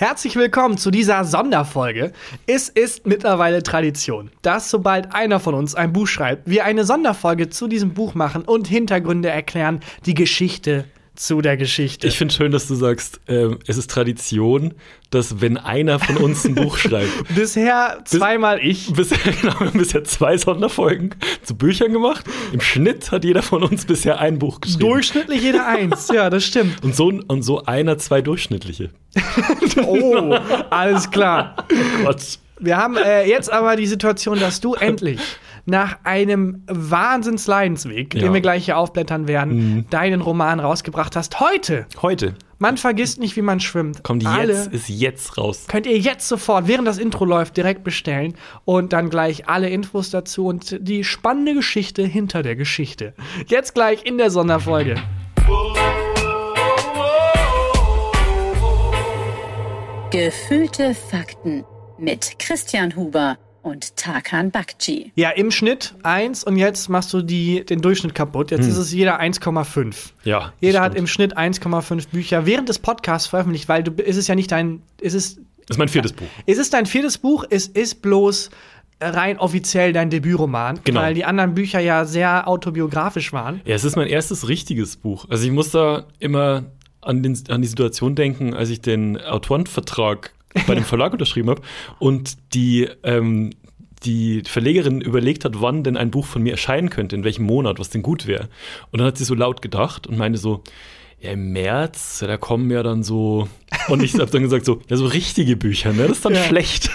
Herzlich willkommen zu dieser Sonderfolge. Es ist mittlerweile Tradition, dass sobald einer von uns ein Buch schreibt, wir eine Sonderfolge zu diesem Buch machen und Hintergründe erklären, die Geschichte zu der Geschichte. Ich finde schön, dass du sagst, äh, es ist Tradition, dass wenn einer von uns ein Buch schreibt. bisher zweimal ich. Bisher, genau, wir haben bisher zwei Sonderfolgen zu Büchern gemacht. Im Schnitt hat jeder von uns bisher ein Buch geschrieben. Durchschnittlich jeder eins, ja, das stimmt. Und so, und so einer zwei durchschnittliche. oh, alles klar. Oh Gott. Wir haben äh, jetzt aber die Situation, dass du endlich nach einem Wahnsinnsleidensweg, Ja. den wir gleich hier aufblättern werden, Mhm. deinen Roman rausgebracht hast. Heute. Heute Man vergisst nicht, wie man schwimmt. kommt Alle jetzt, ist jetzt raus. könnt ihr jetzt sofort, während das Intro läuft, direkt bestellen und dann gleich alle Infos dazu und die spannende Geschichte hinter der Geschichte. Jetzt gleich in der Sonderfolge. Gefühlte Fakten mit Christian Huber und Tarkan Bakci. Ja, im Schnitt eins und jetzt machst du die, den Durchschnitt kaputt. Jetzt ist es jeder 1,5. Ja. Jeder hat Hm. im Schnitt 1,5 Bücher während des Podcasts veröffentlicht, weil du ist es ja nicht dein, ist es, ist mein viertes Buch. ist es dein viertes Buch? Es ist bloß rein offiziell dein Debütroman, Genau. weil die anderen Bücher ja sehr autobiografisch waren. Ja, es ist mein erstes richtiges Buch. Also ich muss da immer an, den, an die Situation denken, als ich den Autorenvertrag bei dem Verlag unterschrieben habe und die, ähm, die Verlegerin überlegt hat, wann denn ein Buch von mir erscheinen könnte, in welchem Monat, was denn gut wäre. Und dann hat sie so laut gedacht und meinte so, ja, im März, da kommen ja dann so. Und ich habe dann gesagt, so, ja, so richtige Bücher, ne? Das ist dann Ja. schlecht.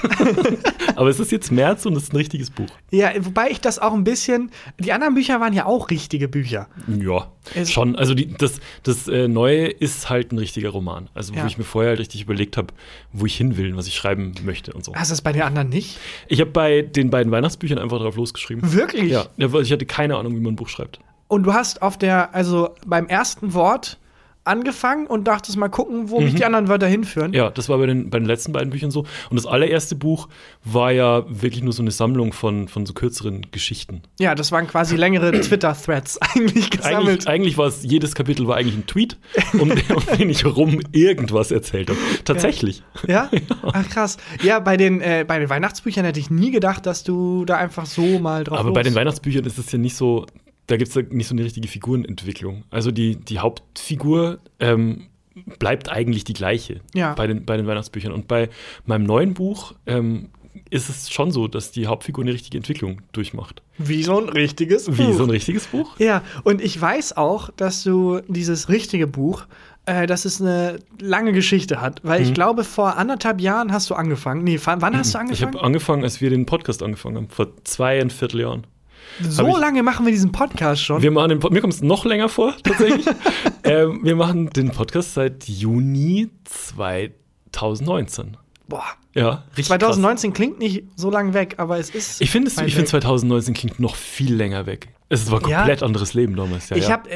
Aber es ist jetzt März und es ist ein richtiges Buch. Ja, wobei ich das auch ein bisschen. Die anderen Bücher waren ja auch richtige Bücher. Ja, Es- schon. Also die, das, das äh, Neue ist halt ein richtiger Roman. Also wo Ja. ich mir vorher halt richtig überlegt habe, wo ich hin will, und was ich schreiben möchte und so. Hast du das bei den anderen nicht? Ich habe bei den beiden Weihnachtsbüchern einfach drauf losgeschrieben. Wirklich? Ja, ja, weil ich hatte keine Ahnung, wie man ein Buch schreibt. Und du hast auf der, also beim ersten Wort angefangen und dachtest mal gucken, wo mich die anderen Wörter hinführen. Mhm. Ja, das war bei den, bei den letzten beiden Büchern so. Und das allererste Buch war ja wirklich nur so eine Sammlung von, von so kürzeren Geschichten. Ja, das waren quasi längere Twitter-Threads eigentlich gesammelt. Eigentlich, eigentlich war es, jedes Kapitel war eigentlich ein Tweet, um, um den ich rum irgendwas erzählt habe. Tatsächlich. Ja? Ach krass. Ja, bei den, äh, bei den Weihnachtsbüchern hätte ich nie gedacht, dass du da einfach so mal drauf Aber los. bei den Weihnachtsbüchern ist es ja nicht so, da gibt es nicht so eine richtige Figurenentwicklung. Also die, die Hauptfigur ähm, bleibt eigentlich die gleiche Ja. bei, den, bei den Weihnachtsbüchern. Und bei meinem neuen Buch ähm, ist es schon so, dass die Hauptfigur eine richtige Entwicklung durchmacht. Wie so ein richtiges Wie Buch. so ein richtiges Buch? Ja, und ich weiß auch, dass du dieses richtige Buch, äh, dass es eine lange Geschichte hat. Weil ich glaube, vor anderthalb Jahren hast du angefangen. Nee, wann hast du Mhm. Ich angefangen? habe angefangen, als wir den Podcast angefangen haben, vor zweieinviertel Jahren. So ich- lange machen wir diesen Podcast schon. Wir machen den Pod mir kommt es noch länger vor, tatsächlich. ähm, wir machen den Podcast seit Juni 2019. Boah. Ja, richtig. krass. 2019 klingt nicht so lang weg, aber es ist. Ich finde, ich finde weg. 2019 klingt noch viel länger weg. Es war ein Ja. komplett anderes Leben damals. Ja, ich ja. habe,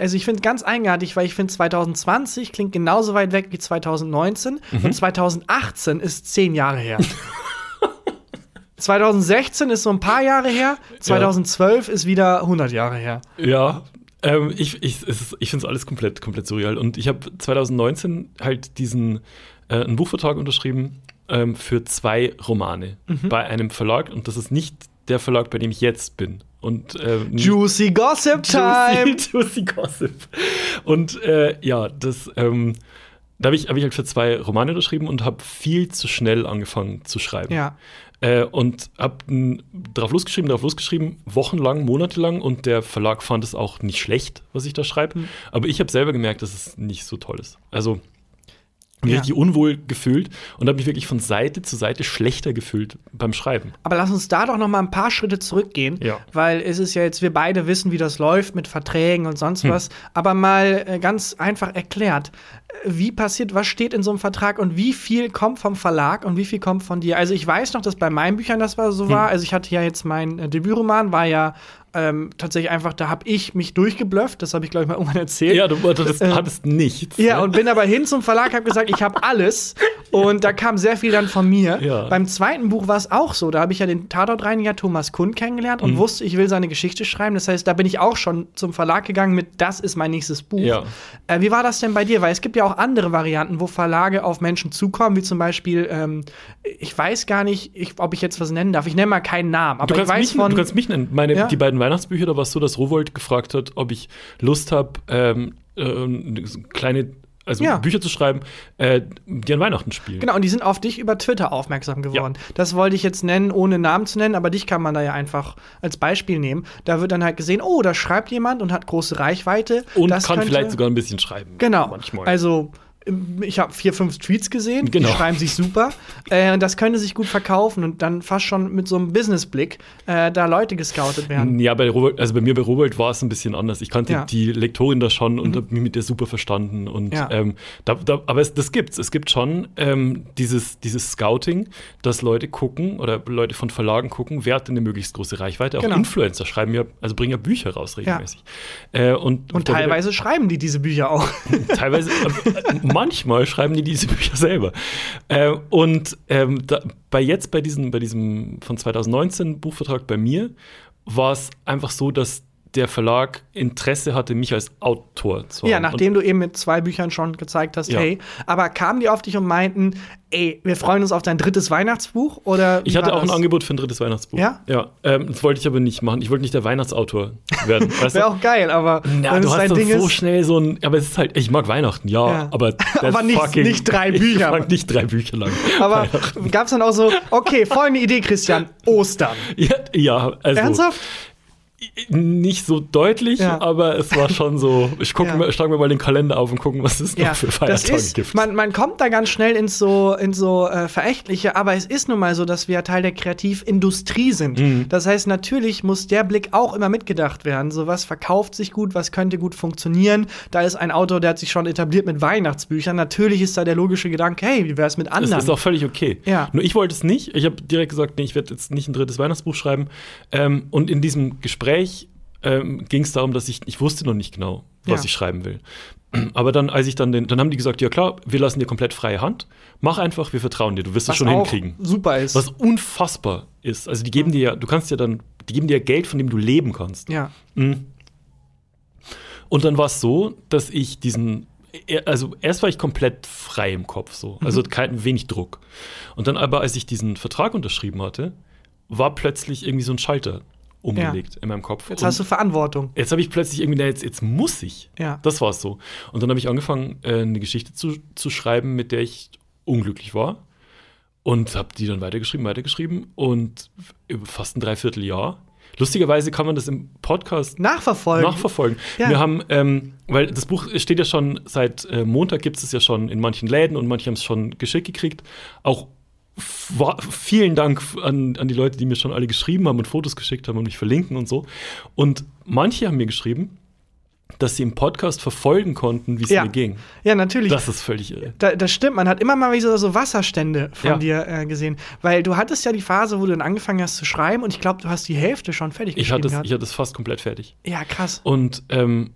also ich finde ganz eigenartig, weil ich finde 2020 klingt genauso weit weg wie 2019 Mhm. und 2018 ist zehn Jahre her. 2016 ist so ein paar Jahre her, 2012 ist wieder 100 Jahre her. Ja, ähm, ich, ich, ist- ich finde es alles komplett, komplett surreal. Und ich habe 2019 halt diesen äh, einen Buchvertrag unterschrieben ähm, für zwei Romane Mhm. bei einem Verlag. Und das ist nicht der Verlag, bei dem ich jetzt bin. Und äh, nicht- Juicy Gossip Time! Juicy, Juicy Gossip. Und äh, ja, das, ähm, da habe ich, hab ich halt für zwei Romane unterschrieben und habe viel zu schnell angefangen zu schreiben. Ja. Äh, und habe drauf losgeschrieben, drauf losgeschrieben, wochenlang, monatelang und der Verlag fand es auch nicht schlecht, was ich da schreibe. Hm. Aber ich habe selber gemerkt, dass es nicht so toll ist. Also mich Ja. richtig unwohl gefühlt und habe mich wirklich von Seite zu Seite schlechter gefühlt beim Schreiben. Aber lass uns da doch noch mal ein paar Schritte zurückgehen, Ja. weil es ist ja jetzt, wir beide wissen, wie das läuft mit Verträgen und sonst Hm. was, aber mal äh, ganz einfach erklärt, äh, wie passiert, was steht in so einem Vertrag und wie viel kommt vom Verlag und wie viel kommt von dir? Also ich weiß noch, dass bei meinen Büchern das war, Hm. so war, also ich hatte ja jetzt mein äh, Debütroman, war ja ähm, tatsächlich einfach, da habe ich mich durchgeblufft, das habe ich, glaube ich, mal irgendwann erzählt. Ja, du, das, Ähm, hattest nichts. Ja, ne? und bin aber hin zum Verlag, habe gesagt, ich habe alles. Und da kam sehr viel dann von mir. Ja. Beim zweiten Buch war es auch so. Da habe ich ja den Tatortreiniger Thomas Kund kennengelernt Mhm. und wusste, ich will seine Geschichte schreiben. Das heißt, da bin ich auch schon zum Verlag gegangen mit, das ist mein nächstes Buch. Ja. Äh, wie war das denn bei dir? Weil es gibt ja auch andere Varianten, wo Verlage auf Menschen zukommen, wie zum Beispiel, ähm, ich weiß gar nicht, ich, ob ich jetzt was nennen darf. Ich nenne mal keinen Namen, aber Du ich kannst, weiß mich, von. du kannst mich nennen. Meine, Ja. Die beiden Weihnachtsbücher, da war es so, dass Rowold gefragt hat, ob ich Lust habe, ähm, äh, kleine also Ja. Bücher zu schreiben, äh, die an Weihnachten spielen. Genau, und die sind auf dich über Twitter aufmerksam geworden. Das wollte ich jetzt nennen, ohne Namen zu nennen, aber dich kann man da ja einfach als Beispiel nehmen. Da wird dann halt gesehen, oh, da schreibt jemand und hat große Reichweite. Und das kann vielleicht sogar ein bisschen schreiben. Genau. Manchmal. Also ich habe vier, fünf Tweets gesehen, Genau. die schreiben sich super. Äh, und das könnte sich gut verkaufen und dann fast schon mit so einem Businessblick äh, da Leute gescoutet werden. Ja, bei Robert, also bei mir bei Robert war es ein bisschen anders. Ich kannte Ja. Mhm. die Lektorin da schon und habe mich mit der super verstanden. Und Ja. ähm, da, da, aber es, das gibt's. Es gibt schon ähm, dieses, dieses Scouting, dass Leute gucken oder Leute von Verlagen gucken, wer hat denn eine möglichst große Reichweite. Auch Genau. Influencer schreiben ja, also bringen ja Bücher raus regelmäßig. Äh, und Und der- teilweise schreiben die diese Bücher auch. teilweise, äh, manchmal schreiben die diese Bücher selber. Äh, und ähm, da, bei jetzt, bei diesem, bei diesem von 2019 Buchvertrag bei mir, war es einfach so, dass der Verlag Interesse hatte, mich als Autor zu Ja, haben. nachdem du eben mit zwei Büchern schon gezeigt hast, Ja. hey, aber kamen die auf dich und meinten, ey, wir freuen uns auf dein drittes Weihnachtsbuch? Oder ich hatte auch ein das? Angebot für ein drittes Weihnachtsbuch. Ja? Ja. Ähm, das wollte ich aber nicht machen. Ich wollte nicht der Weihnachtsautor werden. Wäre auch geil, aber Na, du es hast doch Ding so schnell so ein. Aber es ist halt, ich mag Weihnachten, ja, Ja. aber Aber nicht- fucking- nicht drei Ich Bücher. mag nicht drei Bücher lang. Aber gab es dann auch so, okay, folgende Idee, Christian, Ostern. Ja, ja also. Ernsthaft? Nicht so deutlich, Ja. aber es war schon so. Ich gucke Ja. schlage mir mal den Kalender auf und gucken, was es noch für das Feiertage ist, gibt. man, man kommt da ganz schnell ins so, in so äh, Verächtliche, aber es ist nun mal so, dass wir Teil der Kreativindustrie sind. Mhm. Das heißt, natürlich muss der Blick auch immer mitgedacht werden. So, was verkauft sich gut, was könnte gut funktionieren. Da ist ein Autor, der hat sich schon etabliert mit Weihnachtsbüchern. Natürlich ist da der logische Gedanke, hey, wie wäre es mit das anderen? ist auch völlig okay. Ja. Nur ich wollte es nicht. Ich habe direkt gesagt, nee, ich werde jetzt nicht ein drittes Weihnachtsbuch schreiben. Ähm, und in diesem Gespräch ähm, ging es darum, dass ich, ich wusste noch nicht genau, was Ja. ich schreiben will. Aber dann, als ich dann den, dann haben die gesagt, ja klar, wir lassen dir komplett freie Hand. Mach einfach, wir vertrauen dir, du wirst es schon hinkriegen. super ist. Was unfassbar ist. Also die geben dir ja, du kannst ja dann, die geben dir Geld, von dem du leben kannst. ja. Und dann war es so, dass ich diesen, also erst war ich komplett frei im Kopf so, also Mhm. kein wenig Druck. Und dann aber, als ich diesen Vertrag unterschrieben hatte, war plötzlich irgendwie so ein Schalter umgelegt in meinem Kopf. Jetzt Und hast du Verantwortung. jetzt habe ich plötzlich irgendwie, na, jetzt, jetzt muss ich. Ja. Das war es so. Und dann habe ich angefangen, äh, eine Geschichte zu, zu schreiben, mit der ich unglücklich war. Und habe die dann weitergeschrieben, weitergeschrieben. Und fast ein Dreivierteljahr. Lustigerweise kann man das im Podcast Nachverfolgen. nachverfolgen. Ja. Wir haben, ähm, weil das Buch steht ja schon seit äh, Montag, gibt es ja schon in manchen Läden und manche haben es schon geschickt gekriegt. Auch vielen Dank an, an die Leute, die mir schon alle geschrieben haben und Fotos geschickt haben und mich verlinken und so. Und manche haben mir geschrieben, dass sie im Podcast verfolgen konnten, wie es Ja. mir ging. ja, natürlich. Das ist völlig irre. Da, das stimmt, man hat immer mal wieder so Wasserstände von Ja. dir äh, gesehen. Weil du hattest ja die Phase, wo du dann angefangen hast zu schreiben und ich glaube, du hast die Hälfte schon fertig Ich hatte, es, ich hatte es fast komplett fertig. ja, krass. Und ähm,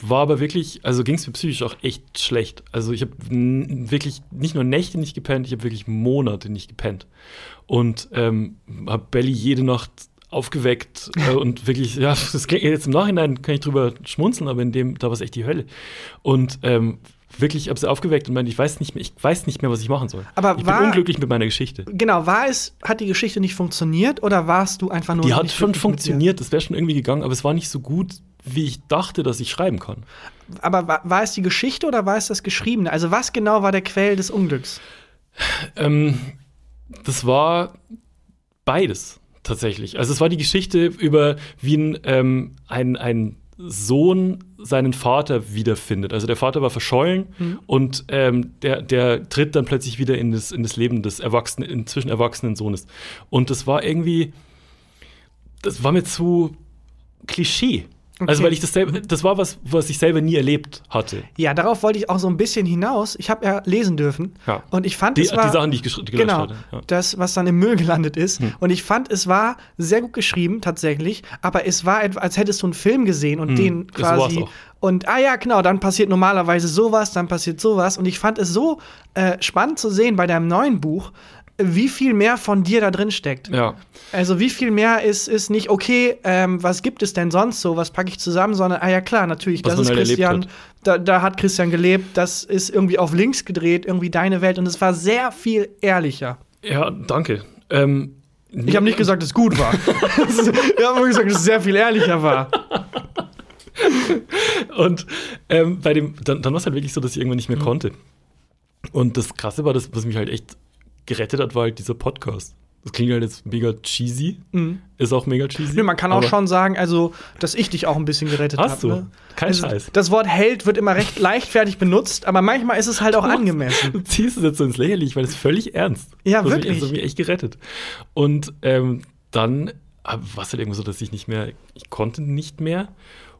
war aber wirklich, also ging es mir psychisch auch echt schlecht. Also ich habe wirklich nicht nur Nächte nicht gepennt, ich habe wirklich Monate nicht gepennt. Und ähm, habe Belly jede Nacht aufgeweckt äh, und wirklich, ja, das klingt jetzt im Nachhinein kann ich drüber schmunzeln, aber in dem, da war es echt die Hölle. Und ähm, wirklich habe sie aufgeweckt und meinte, ich weiß nicht mehr, ich weiß nicht mehr, was ich machen soll. Aber ich war- bin unglücklich mit meiner Geschichte. Genau, war es, hat die Geschichte nicht funktioniert oder warst du einfach nur Die hat schon funktioniert, das wäre schon irgendwie gegangen, aber es war nicht so gut, wie ich dachte, dass ich schreiben kann. Aber war, war es die Geschichte oder war es das Geschriebene? Also was genau war der Quell des Unglücks? Ähm, das war beides tatsächlich. Also es war die Geschichte über, wie ein, ähm, ein, ein Sohn seinen Vater wiederfindet. Also der Vater war verschollen und ähm, der, der tritt dann plötzlich wieder in das, in das Leben des erwachsenen, inzwischen erwachsenen Sohnes. Und das war irgendwie, das war mir zu Klischee. Also, weil ich das selber, das war was, was ich selber nie erlebt hatte. Ja, darauf wollte ich auch so ein bisschen hinaus. Ich habe ja lesen dürfen. Ja. Und ich fand, Die, es war. die Sachen, die ich gelöscht Genau, hatte. Ja. Hm. das, was dann im Müll gelandet ist. Und ich fand, es war sehr gut geschrieben, tatsächlich. Aber es war, als hättest du einen Film gesehen und den Hm, war's quasi. Und, ah ja, genau, dann passiert normalerweise sowas, dann passiert sowas. Und ich fand es so äh, spannend zu sehen bei deinem neuen Buch, wie viel mehr von dir da drin steckt. ja. Also wie viel mehr ist, ist nicht, okay, ähm, was gibt es denn sonst so, was packe ich zusammen, sondern, ah ja klar, natürlich, Was das ist Christian, hat. da, da hat Christian gelebt, das ist irgendwie auf links gedreht, irgendwie deine Welt und es war sehr viel ehrlicher. Ja, danke. Ähm, Ich habe nicht gesagt, dass es gut war. ich habe nur gesagt, dass es sehr viel ehrlicher war. Und ähm, bei dem, dann, dann war es halt wirklich so, dass ich irgendwann nicht Mhm. mehr konnte. Und das Krasse war, das, was mich halt echt gerettet hat, war halt dieser Podcast. Das klingt halt jetzt mega cheesy. Ist auch mega cheesy. Mhm. Nö, man kann auch schon sagen, also, dass ich dich auch ein bisschen gerettet habe. Hast du? Ne? Kein also, Scheiß. Das Wort Held wird immer recht leichtfertig benutzt, aber manchmal ist es halt auch Du angemessen. ziehst es jetzt so ins Lächerliche, weil es völlig ernst. Ja, das mich- wirklich. Das hat mich echt gerettet. Und ähm, dann war es halt irgendwo so, dass ich nicht mehr, ich konnte nicht mehr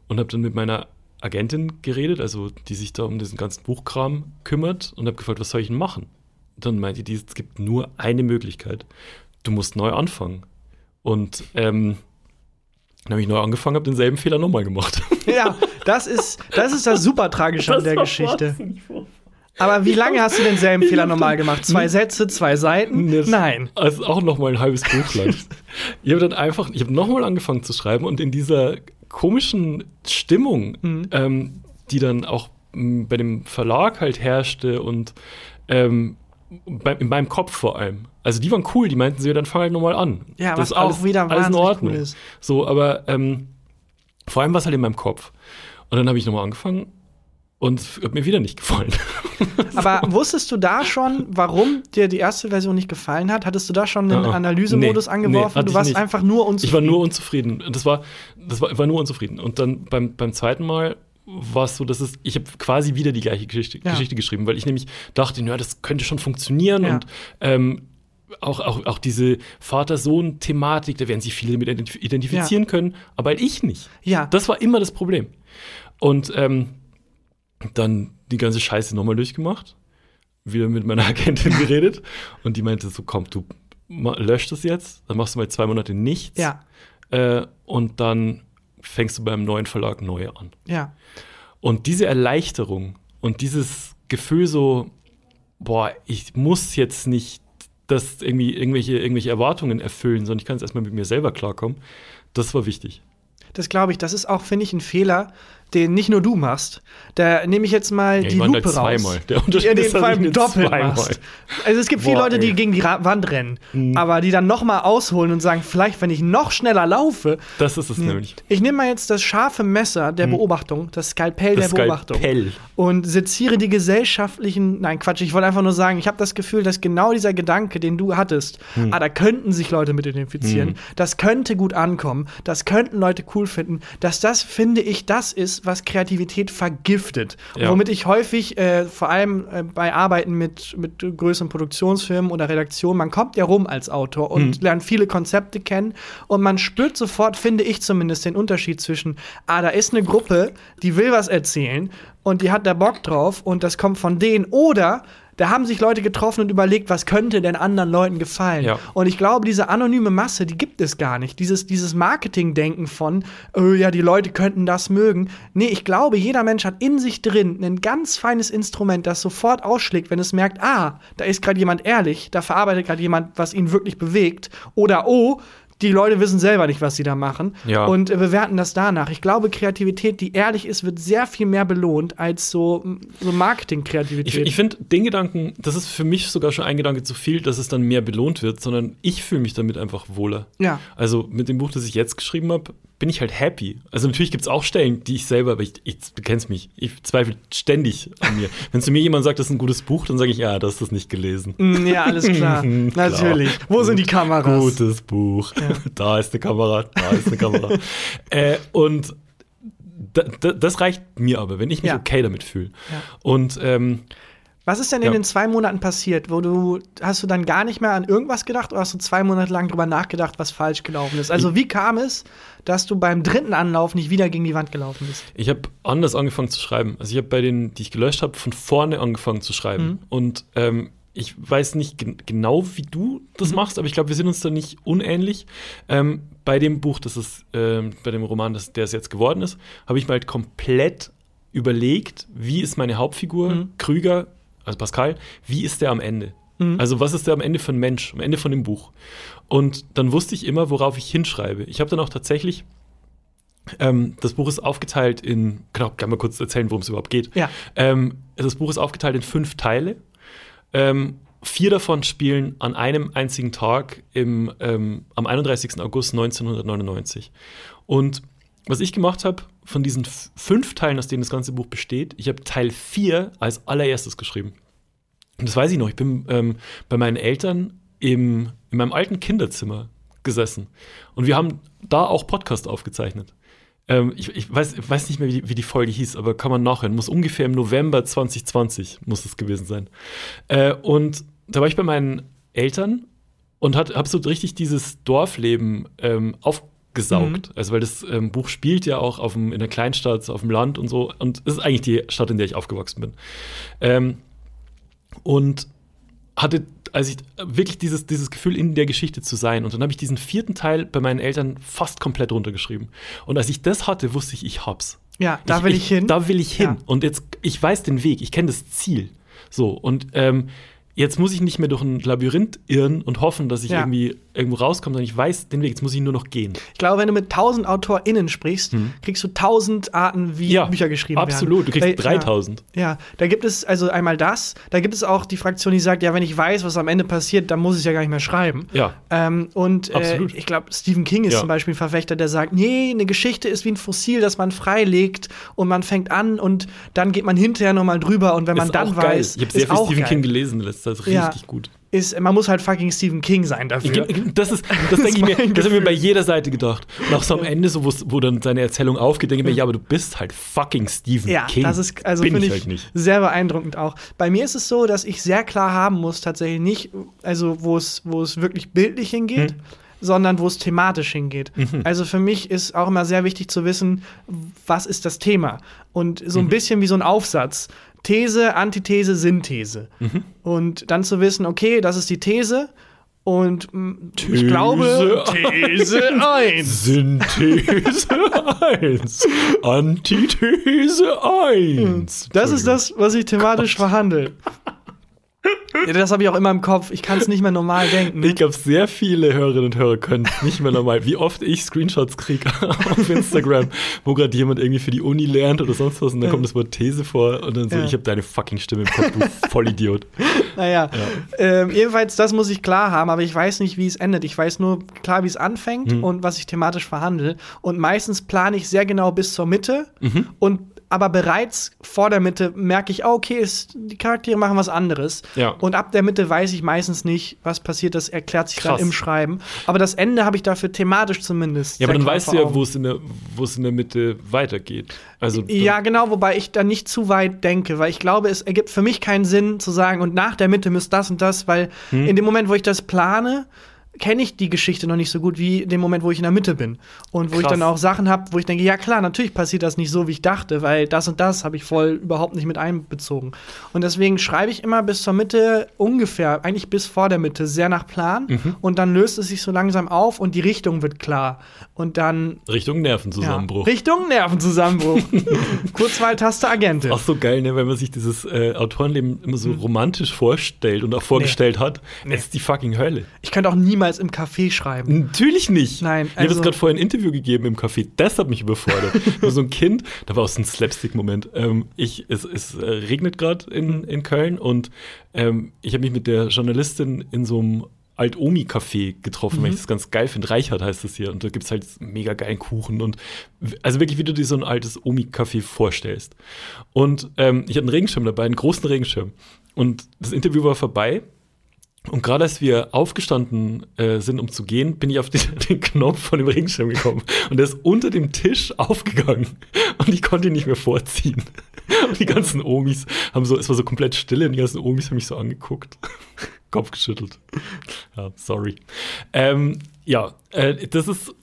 und habe dann mit meiner Agentin geredet, also die sich da um diesen ganzen Buchkram kümmert und habe gefragt, was soll ich denn machen? Dann meinte die, es gibt nur eine Möglichkeit. Du musst neu anfangen. Und ähm, dann habe ich neu angefangen, habe denselben Fehler nochmal gemacht. Ja, das ist, das ist das super Tragische an der Geschichte. Aber wie lange hast du denselben Fehler nochmal gemacht? Zwei Sätze, zwei Seiten? Das- Nein. Also auch noch mal ein halbes Buch lang. ich habe dann einfach, ich habe nochmal angefangen zu schreiben und in dieser komischen Stimmung, Mhm. ähm, die dann auch m, bei dem Verlag halt herrschte und ähm, in meinem Kopf vor allem. Also die waren cool, die meinten sie, dann fang halt nochmal an. Ja, das was auch wieder alles in Ordnung. cool ist. So, aber ähm, vor allem war es halt in meinem Kopf. Und dann habe ich nochmal angefangen und es hat mir wieder nicht gefallen. Aber wusstest du da schon, warum dir die erste Version nicht gefallen hat? Hattest du da schon einen Ah, ah. Analysemodus Nee, angeworfen? nee, du warst einfach nur unzufrieden. Ich war nur unzufrieden. Und Das war, das war, ich war nur unzufrieden. Und dann beim, beim zweiten Mal war es so, dass es, ich habe quasi wieder die gleiche Geschichte, Ja. Geschichte geschrieben, weil ich nämlich dachte, ja, das könnte schon funktionieren Ja. und ähm, auch, auch, auch diese Vater-Sohn-Thematik, da werden sich viele mit identif- identifizieren können, aber halt ich nicht. Ja. Das war immer das Problem. Und ähm, dann die ganze Scheiße nochmal durchgemacht, wieder mit meiner Agentin geredet und die meinte so, komm, du löscht das jetzt, dann machst du mal zwei Monate nichts Ja, äh, und dann fängst du beim neuen Verlag neu an. ja. Und diese Erleichterung und dieses Gefühl so, boah, ich muss jetzt nicht das irgendwie irgendwelche, irgendwelche Erwartungen erfüllen, sondern ich kann jetzt erstmal mit mir selber klarkommen, das war wichtig. Das glaube ich. Das ist auch, finde ich, ein Fehler, den nicht nur du machst. Da nehme ich jetzt mal Ja, die Lupe raus. zweimal. Der Unterschied ja, den ist, vor allem doppelt zweimal- machst. Also es gibt viele Boah, Leute, die ey. Mhm. gegen die Ra Wand rennen, aber die dann noch mal ausholen und sagen, vielleicht, wenn ich noch schneller laufe. Das ist es nämlich. Ich nehme mal jetzt das scharfe Messer der Beobachtung, das Skalpell Mhm. Das der Beobachtung. Skalpell. und seziere die gesellschaftlichen. Nein, Quatsch, ich wollte einfach nur sagen, ich habe das Gefühl, dass genau dieser Gedanke, den du hattest, Hm. ah, da könnten sich Leute mit identifizieren, das könnte gut ankommen, das könnten Leute cool finden, dass das, finde ich, das ist, was Kreativität vergiftet. Ja. Womit ich häufig, äh, vor allem äh, bei Arbeiten mit, mit größeren Produktionsfirmen oder Redaktionen, man kommt ja rum als Autor und lernt viele Konzepte kennen und man spürt sofort, finde ich zumindest, den Unterschied zwischen, ah, da ist eine Gruppe, die will was erzählen und die hat da Bock drauf und das kommt von denen oder da haben sich Leute getroffen und überlegt, was könnte denn anderen Leuten gefallen. Ja. Und ich glaube, diese anonyme Masse, die gibt es gar nicht. Dieses, dieses Marketing-Denken von, oh, ja, die Leute könnten das mögen. Nee, ich glaube, jeder Mensch hat in sich drin ein ganz feines Instrument, das sofort ausschlägt, wenn es merkt, ah, da ist gerade jemand ehrlich, da verarbeitet gerade jemand, was ihn wirklich bewegt. Oder, oh, die Leute wissen selber nicht, was sie da machen Ja. und äh, bewerten das danach. Ich glaube, Kreativität, die ehrlich ist, wird sehr viel mehr belohnt als so, so Ich, Marketing-Kreativität. ich finde den Gedanken, das ist für mich sogar schon ein Gedanke zu viel, dass es dann mehr belohnt wird, sondern ich fühle mich damit einfach wohler. Ja. Also mit dem Buch, das ich jetzt geschrieben habe, bin ich halt happy. Also natürlich gibt es auch Stellen, die ich selber, aber ich, ich kennst mich, ich zweifle ständig an mir. Wenn zu mir jemand sagt, das ist ein gutes Buch, dann sage ich, ja, das ist das nicht gelesen. Mm, Ja, alles klar. Klar. Natürlich. Wo sind die Kameras? Gutes Buch. Da ist eine Kamera, da ist eine Kamera. äh, und da, da, das reicht mir aber, wenn ich mich Ja. okay damit fühle. Ja. Und ähm, Was ist denn in Ja. den zwei Monaten passiert, wo du, hast du dann gar nicht mehr an irgendwas gedacht oder hast du zwei Monate lang drüber nachgedacht, was falsch gelaufen ist? Also wie kam es, dass du beim dritten Anlauf nicht wieder gegen die Wand gelaufen bist? Ich habe anders angefangen zu schreiben. Also ich habe bei denen, die ich gelöscht habe, von vorne angefangen zu schreiben. Mhm. Und ähm, ich weiß nicht gen genau, wie du das Mhm. machst, aber ich glaube, wir sind uns da nicht unähnlich. Ähm, bei dem Buch, das ist, ähm, bei dem Roman, das, der es jetzt geworden ist, habe ich mir halt komplett überlegt, wie ist meine Hauptfigur, Mhm. Krüger, also Pascal, wie ist der am Ende? Mhm. Also was ist der am Ende für ein Mensch, am Ende von dem Buch? Und dann wusste ich immer, worauf ich hinschreibe. Ich habe dann auch tatsächlich ähm, das Buch ist aufgeteilt in, genau, kann mal kurz erzählen, worum es überhaupt geht. Ja. Ähm, das Buch ist aufgeteilt in fünf Teile. Ähm, vier davon spielen an einem einzigen Tag im, ähm, am 31. August 1999. Und was ich gemacht habe, von diesen fünf Teilen, aus denen das ganze Buch besteht, ich habe Teil 4 als allererstes geschrieben. Und das weiß ich noch, ich bin ähm, bei meinen Eltern im, in meinem alten Kinderzimmer gesessen. Und wir haben da auch Podcast aufgezeichnet. Ähm, ich, ich, weiß, ich weiß nicht mehr, wie die, wie die Folge hieß, aber kann man nachhören. Muss ungefähr im November 2020 muss es gewesen sein. Äh, und da war ich bei meinen Eltern und habe so richtig dieses Dorfleben ähm, aufgesaugt. Also weil das ähm, Buch spielt ja auch auf dem, in der Kleinstadt, auf dem Land und so. Und es ist eigentlich die Stadt, in der ich aufgewachsen bin. Ähm, und hatte, als ich wirklich dieses, dieses Gefühl, in der Geschichte zu sein. Und dann habe ich diesen vierten Teil bei meinen Eltern fast komplett runtergeschrieben. Und als ich das hatte, wusste ich, ich hab's. Ja, da will ich, hin. Da will ich hin. Ja. Und jetzt, ich weiß den Weg, ich kenne das Ziel. So, und ähm, jetzt muss ich nicht mehr durch ein Labyrinth irren und hoffen, dass ich Ja. irgendwie irgendwo rauskomme, sondern ich weiß den Weg, jetzt muss ich nur noch gehen. Ich glaube, wenn du mit tausend AutorInnen sprichst, kriegst du tausend Arten, wie Hm. Ja, Bücher geschrieben werden. absolut. Du kriegst Weil- 3000. Ja. ja, da gibt es also einmal das, da gibt es auch die Fraktion, die sagt, ja, wenn ich weiß, was am Ende passiert, dann muss ich ja gar nicht mehr schreiben. Ja. Ähm, und äh, Absolut. ich glaube, Stephen King ist zum Beispiel ein Verfechter, der sagt, nee, eine Geschichte ist wie ein Fossil, das man freilegt und man fängt an und dann geht man hinterher nochmal drüber und wenn man ist dann auch geil. weiß, Ich habe sehr viel Stephen geil. King gelesen in letzter Zeit. Ja. Richtig gut. Ist, man muss halt fucking Stephen King sein dafür. Das ist, das denke ich mir, mein das habe ich mir Gefühl. bei jeder Seite gedacht. Und auch so am Ende, so, wo dann seine Erzählung aufgeht, denke ich mir, ja, aber du bist halt fucking Stephen Ja, King. das ist also finde ich halt nicht. sehr beeindruckend auch. Bei mir ist es so, dass ich sehr klar haben muss, tatsächlich nicht, also wo es, wo es wirklich bildlich hingeht, Hm. sondern wo es thematisch hingeht. Mhm. Also für mich ist auch immer sehr wichtig zu wissen, was ist das Thema? Und Mhm. so ein bisschen wie so ein Aufsatz. These, Antithese, Synthese. Mhm. Und dann zu wissen, okay, das ist die These. Und mm, ich These glaube, These 1. Synthese 1. Antithese 1. Das ist das, was ich thematisch verhandle. Ja, das habe ich auch immer im Kopf. Ich kann es nicht mehr normal denken. Ich glaube, sehr viele Hörerinnen und Hörer können nicht mehr normal, wie oft ich Screenshots kriege auf Instagram, wo gerade jemand irgendwie für die Uni lernt oder sonst was und dann kommt das Wort These vor und dann so, Ja. ich habe deine fucking Stimme im Kopf, du Vollidiot. Naja, ähm, jedenfalls, das muss ich klar haben, aber ich weiß nicht, wie es endet. Ich weiß nur klar, wie es anfängt Mhm. und was ich thematisch verhandle. Und meistens plane ich sehr genau bis zur Mitte Mhm. und aber bereits vor der Mitte merke ich, oh, okay, ist, die Charaktere machen was anderes. Ja. Und ab der Mitte weiß ich meistens nicht, was passiert. Das erklärt sich Krass. dann im Schreiben. Aber das Ende habe ich dafür thematisch zumindest. Ja, aber dann weißt du ja, wo es in der, es in der Mitte weitergeht. Also Ja, genau, wobei ich da nicht zu weit denke, weil ich glaube, es ergibt für mich keinen Sinn zu sagen, und nach der Mitte müsste das und das, weil Hm. in dem Moment, wo ich das plane, kenne ich die Geschichte noch nicht so gut wie dem Moment, wo ich in der Mitte bin. Und wo ich Krass. dann auch Sachen habe, wo ich denke, ja klar, natürlich passiert das nicht so, wie ich dachte, weil das und das habe ich voll überhaupt nicht mit einbezogen. Und deswegen schreibe ich immer bis zur Mitte ungefähr, eigentlich bis vor der Mitte, sehr nach Plan. Mhm. Und dann löst es sich so langsam auf und die Richtung wird klar. Und dann Richtung Nervenzusammenbruch. ja, Richtung Nervenzusammenbruch. Kurzwahltaste Agente. Auch so geil, ne, wenn man sich dieses äh, Autorenleben immer so romantisch vorstellt und auch vorgestellt hat. Es ist die fucking Hölle. Ich könnte auch niemals im Café schreiben. Natürlich nicht. Nein, Ich habe also- jetzt gerade vorhin ein Interview gegeben im Café. Das hat mich überfordert. Nur so ein Kind, da war auch so ein Slapstick-Moment. Ähm, ich, es, es äh, regnet gerade in, in Köln und ähm, ich habe mich mit der Journalistin in so einem Alt-Omi-Café getroffen, weil ich das ganz geil finde. Reichert heißt das hier. Und da gibt es halt mega geilen Kuchen und also wirklich, wie du dir so ein altes Omi-Café vorstellst. Und ähm, ich hatte einen Regenschirm dabei, einen großen Regenschirm. Und das Interview war vorbei Und gerade als wir aufgestanden äh, sind, um zu gehen, bin ich auf den, den, Knopf von dem Regenschirm gekommen. Und der ist unter dem Tisch aufgegangen. Und ich konnte ihn nicht mehr vorziehen. Und die ganzen Omis haben so, es war so komplett stille und die ganzen Omis haben mich so angeguckt. Kopf geschüttelt. Ja, sorry. Ähm, ja, äh, das ist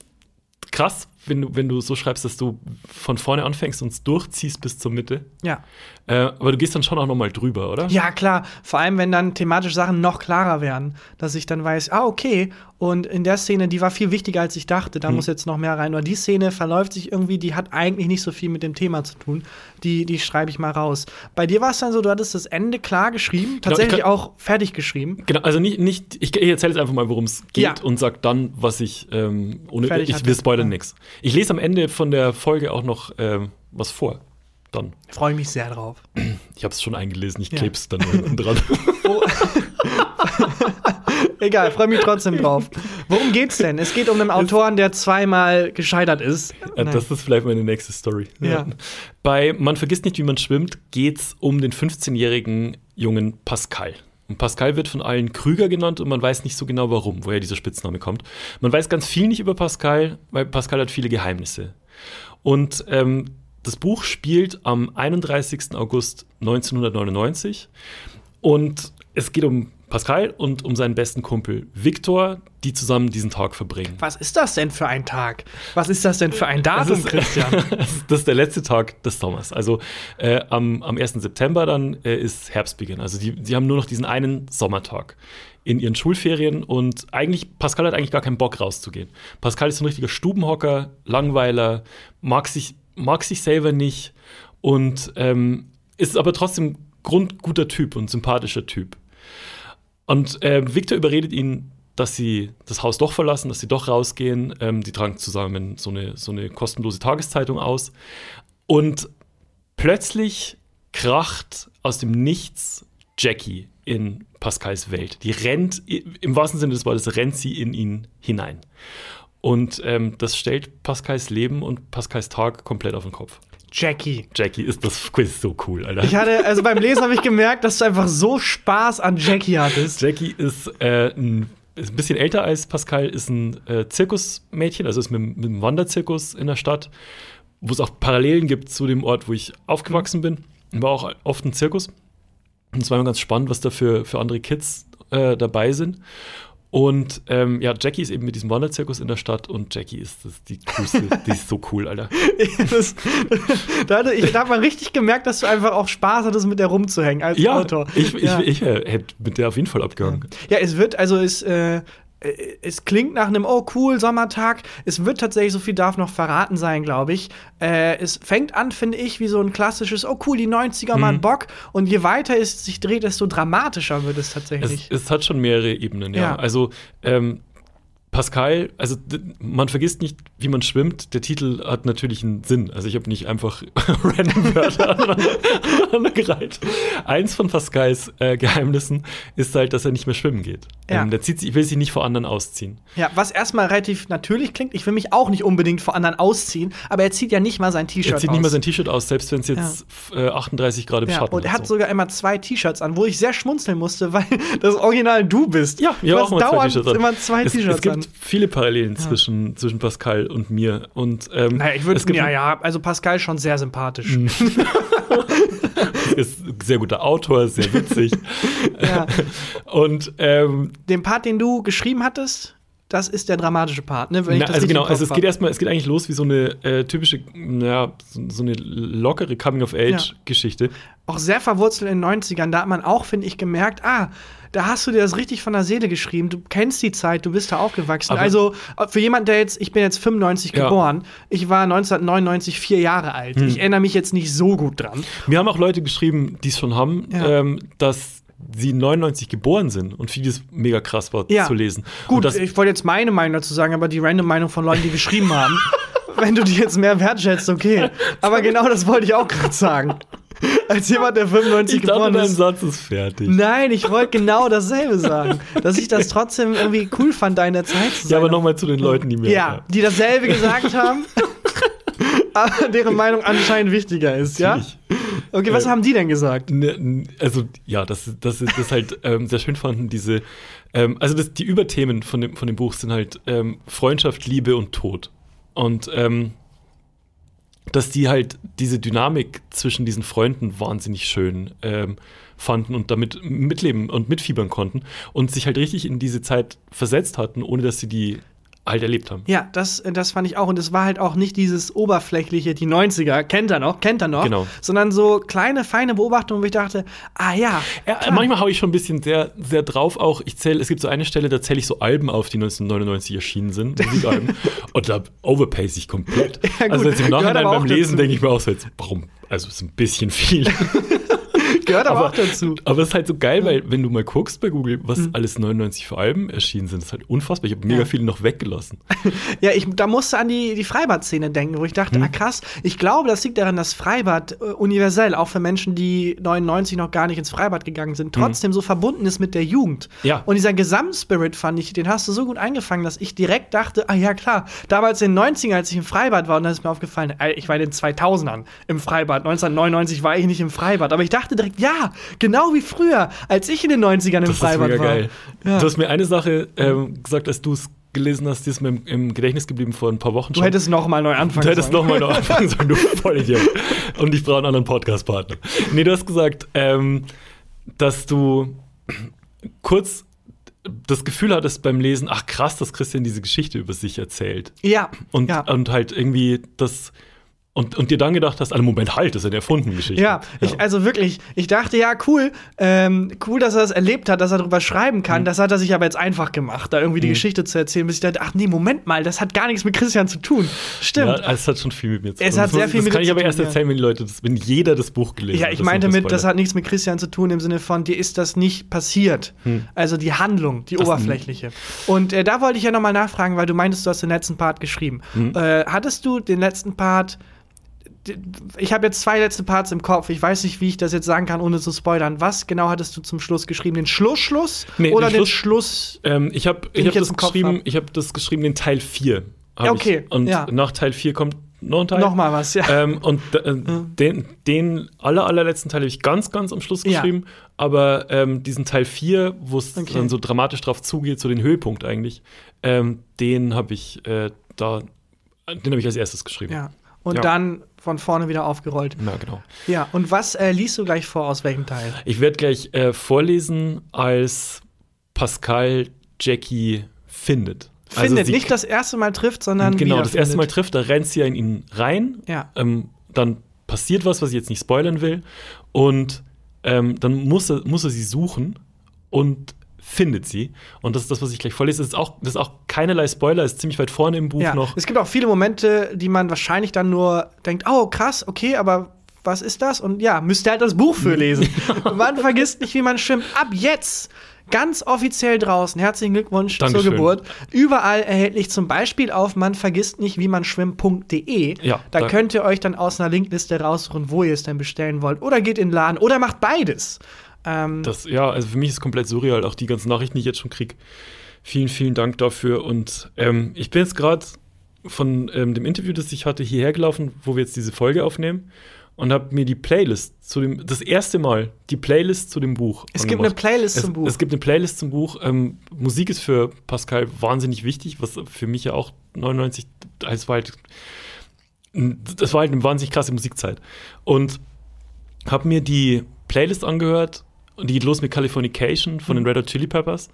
krass, wenn du, wenn du so schreibst, dass du von vorne anfängst und es durchziehst bis zur Mitte. Ja. Äh, aber du gehst dann schon auch noch mal drüber, oder? Ja, klar. Vor allem, wenn dann thematische Sachen noch klarer werden, dass ich dann weiß, ah, okay, und in der Szene, die war viel wichtiger, als ich dachte, da hm. muss jetzt noch mehr rein. Oder die Szene verläuft sich irgendwie, die hat eigentlich nicht so viel mit dem Thema zu tun. Die, die schreibe ich mal raus. Bei dir war es dann so, du hattest das Ende klar geschrieben, genau, tatsächlich kann, auch fertig geschrieben. Genau, also nicht, nicht ich, ich erzähle jetzt einfach mal, worum es geht ja. und sag dann, was ich ähm, ohne fertig ich will spoilern ja. nichts. Ich lese am Ende von der Folge auch noch ähm, was vor. Dann. Freue mich sehr drauf. Ich habe es schon eingelesen, ich ja. kleb's dann unten dran. Oh. Egal, freue mich trotzdem drauf. Worum geht's denn? Es geht um einen Autoren, der zweimal gescheitert ist. Ja, das ist vielleicht meine nächste Story. Ja. Bei Man vergisst nicht, wie man schwimmt, geht's um den 15-jährigen jungen Pascal. Und Pascal wird von allen Krüger genannt und man weiß nicht so genau warum, woher dieser Spitzname kommt. Man weiß ganz viel nicht über Pascal, weil Pascal hat viele Geheimnisse. Und ähm, das Buch spielt am 31. August 1999 und es geht um Pascal und um seinen besten Kumpel Viktor, die zusammen diesen Tag verbringen. Was ist das denn für ein Tag? Was ist das denn für ein Datum, ist, Christian? das ist der letzte Tag des Sommers. Also äh, am, am 1. September dann äh, ist Herbstbeginn. Also die, die haben nur noch diesen einen Sommertag in ihren Schulferien und eigentlich, Pascal hat eigentlich gar keinen Bock rauszugehen. Pascal ist ein richtiger Stubenhocker, Langweiler, mag sich, mag sich selber nicht und ähm, ist aber trotzdem grundguter Typ und sympathischer Typ. Und äh, Victor überredet ihn, dass sie das Haus doch verlassen, dass sie doch rausgehen. Ähm, die tragen zusammen so eine, so eine kostenlose Tageszeitung aus. Und plötzlich kracht aus dem Nichts Jackie in Pascals Welt. Die rennt, im wahrsten Sinne des Wortes, rennt sie in ihn hinein. Und ähm, das stellt Pascals Leben und Pascals Tag komplett auf den Kopf. Jackie. Jackie ist das Quiz so cool, Alter. Ich hatte, also beim Lesen habe ich gemerkt, dass du einfach so Spaß an Jackie hattest. Jackie ist, äh, ein, ist ein bisschen älter als Pascal, ist ein äh, Zirkusmädchen, also ist mit, mit einem Wanderzirkus in der Stadt, wo es auch Parallelen gibt zu dem Ort, wo ich aufgewachsen bin. War auch oft ein Zirkus. Und es war immer ganz spannend, was da für, für andere Kids äh, dabei sind. Und ähm, ja, Jackie ist eben mit diesem Wanderzirkus in der Stadt und Jackie ist, ist die coolste, die ist so cool, Alter. das, da, ich, da hat man richtig gemerkt, dass du einfach auch Spaß hattest, mit der rumzuhängen als ja, Autor. Ich, ja, ich, ich, ich äh, hätte mit der auf jeden Fall abgehangen. Ja, es wird, also es, äh, es klingt nach einem, oh cool, Sommertag. Es wird tatsächlich, so viel darf noch verraten sein, glaube ich. Äh, es fängt an, finde ich, wie so ein klassisches, oh cool, die 90er mhm. mal Bock. Und je weiter es sich dreht, desto dramatischer wird es tatsächlich. Es, es hat schon mehrere Ebenen, ja. ja. Also, ähm, Pascal, also man vergisst nicht, wie man schwimmt. Der Titel hat natürlich einen Sinn. Also ich habe nicht einfach random Wörter angereiht. Eins von Pascals äh, Geheimnissen ist halt, dass er nicht mehr schwimmen geht. Ja. Ähm, der zieht sich, will sich nicht vor anderen ausziehen. Ja, was erstmal relativ natürlich klingt. Ich will mich auch nicht unbedingt vor anderen ausziehen, aber er zieht ja nicht mal sein T-Shirt aus. Er zieht aus. nicht mal sein T-Shirt aus, selbst wenn es jetzt ja. äh, 38 Grad im ja, Schatten ist. Und er hat so. sogar immer zwei T-Shirts an, wo ich sehr schmunzeln musste, weil das Original du bist. Ja, ja auch immer dauernd zwei immer zwei T-Shirts an viele Parallelen zwischen, zwischen Pascal und mir. Und, ähm, naja, ich würde ja, ja, also Pascal ist schon sehr sympathisch. Mhm. ist ein sehr guter Autor, sehr witzig. ja. Und ähm, den Part, den du geschrieben hattest, das ist der dramatische Part, ne? Na, also genau, also es geht erstmal, es geht eigentlich los wie so eine äh, typische, ja, so, so, eine lockere Coming-of-Age-Geschichte. Ja. Auch sehr verwurzelt in den 90ern, da hat man auch, finde ich, gemerkt, ah, da hast du dir das richtig von der Seele geschrieben. Du kennst die Zeit, du bist da aufgewachsen. Aber also für jemanden, der jetzt, ich bin jetzt 95 ja. geboren, ich war 1999 vier Jahre alt. Hm. Ich erinnere mich jetzt nicht so gut dran. Mir haben auch Leute geschrieben, die es schon haben, ja. ähm, dass sie 99 geboren sind und vieles mega krass war ja. zu lesen. Gut, ich wollte jetzt meine Meinung dazu sagen, aber die random Meinung von Leuten, die geschrieben haben, wenn du die jetzt mehr wertschätzt, okay. Aber genau das wollte ich auch gerade sagen. Als jemand, der 95 ich geboren dachte, ist. dein Satz ist fertig. Nein, ich wollte genau dasselbe sagen. Dass ich das trotzdem irgendwie cool fand, da in der Zeit zu sein. Ja, aber nochmal zu den Leuten, die mir. Ja, die dasselbe gesagt haben, aber deren Meinung anscheinend wichtiger ist, ja? Okay, was Äh, haben die denn gesagt? Ne, Also, ja, das, das ist das halt ähm, sehr schön fanden, diese, ähm, also das, die Überthemen von dem, von dem Buch sind halt ähm, Freundschaft, Liebe und Tod. Und ähm, dass die halt diese Dynamik zwischen diesen Freunden wahnsinnig schön ähm, fanden und damit mitleben und mitfiebern konnten und sich halt richtig in diese Zeit versetzt hatten, ohne dass sie die halt erlebt haben. Ja, das, das fand ich auch. Und es war halt auch nicht dieses oberflächliche, die 90er, kennt er noch, kennt er noch. Genau. Sondern so kleine, feine Beobachtungen, wo ich dachte, ah ja. Ja, manchmal haue ich schon ein bisschen sehr, sehr drauf auch. Ich zähle, es gibt so eine Stelle, da zähle ich so Alben auf, die 1999 erschienen sind, Musikalben. und da overpace ich komplett. Ja, also jetzt im Nachhinein beim Lesen denke ich mir auch so jetzt, warum? Also es ist ein bisschen viel. Gehört aber, aber, auch dazu. aber es ist halt so geil, weil wenn du mal guckst bei Google, was alles 99 für Alben erschienen sind, ist halt unfassbar. Ich habe mega Mhm. Ja. viele noch weggelassen. Ja, ich, da musste an die, die Freibad-Szene denken, wo ich dachte, Hm. ah krass, ich glaube, das liegt daran, dass Freibad äh, universell, auch für Menschen, die 99 noch gar nicht ins Freibad gegangen sind, trotzdem so verbunden ist mit der Jugend. Hm. Ja. Und dieser Gesamtspirit fand ich, den hast du so gut eingefangen, dass ich direkt dachte, ah ja klar, damals in den 90ern, als ich im Freibad war, und dann ist mir aufgefallen, ich war in den 2000ern im Freibad. 1999 war ich nicht im Freibad, aber ich dachte direkt, ja, genau wie früher, als ich in den 90ern im Freibad war. geil. Ja. Du hast mir eine Sache ähm, gesagt, als du es gelesen hast, die ist mir im, im Gedächtnis geblieben vor ein paar Wochen Du hättest noch mal neu anfangen Du hättest sollen. nochmal noch anfangen sollen, du Vollidiot. Und ich brauche einen anderen Podcast-Partner. Nee, du hast gesagt, ähm, dass du kurz das Gefühl hattest beim Lesen, ach krass, dass Christian diese Geschichte über sich erzählt. Ja, Und, ja. und halt irgendwie das. Und, und dir dann gedacht hast, also Moment, halt, das ist eine erfundene Geschichte. Ja, Ich, also wirklich, ich dachte, ja, cool, ähm, cool, dass er das erlebt hat, dass er darüber schreiben Mhm. kann. Das hat er sich aber jetzt einfach gemacht, da irgendwie die Geschichte zu erzählen, bis ich dachte, ach nee, Moment mal, das hat gar nichts mit Christian zu tun. Stimmt. Ja, es hat schon viel mit mir zu tun. Es hat Das sehr muss- viel das mit kann ich zu aber tun, erst ja. erzählen, wenn die Leute das, wenn jeder das Buch gelesen Ja, hat. ich Das meinte mit, das hat nichts mit Christian zu tun, im Sinne von, dir ist das nicht passiert. Also die Handlung, die. Das- oberflächliche. Und äh, da wollte ich ja nochmal nachfragen, weil du meintest, du hast den letzten Part geschrieben. Hm. Äh, hattest du den letzten Part ich habe jetzt zwei letzte Parts im Kopf. Ich weiß nicht, wie ich das jetzt sagen kann, ohne zu spoilern. Was genau hattest du zum Schluss geschrieben? Den Schluss-Schluss? Nee, oder den den Schluss- Schluss? Ähm, ich habe ich hab das geschrieben, hab. ich habe das geschrieben, den Teil 4. hab Ja, okay, Ich. Und ja. nach Teil 4 kommt noch ein Teil. Nochmal was, ja. Ähm, und äh, den, den aller, allerletzten Teil habe ich ganz, ganz am Schluss Ja. geschrieben. Aber ähm, diesen Teil 4, wo es Okay. dann so dramatisch drauf zugeht, so den Höhepunkt eigentlich, ähm, den habe ich äh, da, den habe ich als erstes geschrieben. ja. Und Ja. dann von vorne wieder aufgerollt. Ja, genau. Ja, und was äh, liest du gleich vor, aus welchem Teil? Ich werde gleich äh, vorlesen, als Pascal Jackie findet. Also Findet, sie- nicht das erste Mal trifft, sondern Genau, das erste Mal trifft, da rennt sie ja in ihn rein. Ja. Ähm, dann passiert was, was ich jetzt nicht spoilern will. Und ähm, dann muss er, muss er sie suchen und findet sie. Und das ist das, was ich gleich vorlese. Das ist auch, das ist auch keinerlei Spoiler, ist ziemlich weit vorne im Buch Ja, noch. es gibt auch viele Momente, die man wahrscheinlich dann nur denkt, oh krass, okay, aber was ist das? Und ja, müsst ihr halt das Buch für lesen. man vergisst nicht, wie man schwimmt. Ab jetzt ganz offiziell draußen. Herzlichen Glückwunsch Dankeschön. zur Geburt. Überall erhältlich zum Beispiel auf man vergisst nicht, wie man schwimmt.de. Ja, da, da- könnt ihr euch dann aus einer Linkliste raussuchen, wo ihr es denn bestellen wollt. Oder geht in den Laden oder macht beides. Ähm, Das, ja, also für mich ist es komplett surreal, auch die ganzen Nachrichten, die ich jetzt schon kriege. Vielen, vielen Dank dafür. Und ähm, ich bin jetzt gerade von ähm, dem Interview, das ich hatte, hierher gelaufen, wo wir jetzt diese Folge aufnehmen und habe mir die Playlist zu dem, das erste Mal die Playlist zu dem Buch. Es gibt eine Playlist es, zum Buch. Es gibt eine Playlist zum Buch. Ähm, Musik ist für Pascal wahnsinnig wichtig, was für mich ja auch 99, es war halt, das war halt eine wahnsinnig krasse Musikzeit. Und habe mir die Playlist angehört und die geht los mit Californication von den Red Hot Chili Peppers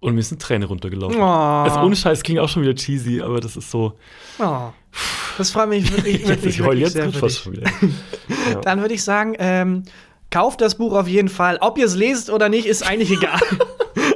und mir ist eine Träne runtergelaufen. Oh. Also ohne Scheiß klingt auch schon wieder cheesy, aber das ist so. oh, das freut mich wirklich, wirklich, ich heule jetzt sehr fast schon wieder. Ja. Dann würde ich sagen, ähm, kauft das Buch auf jeden Fall. Ob ihr es lest oder nicht, ist eigentlich egal.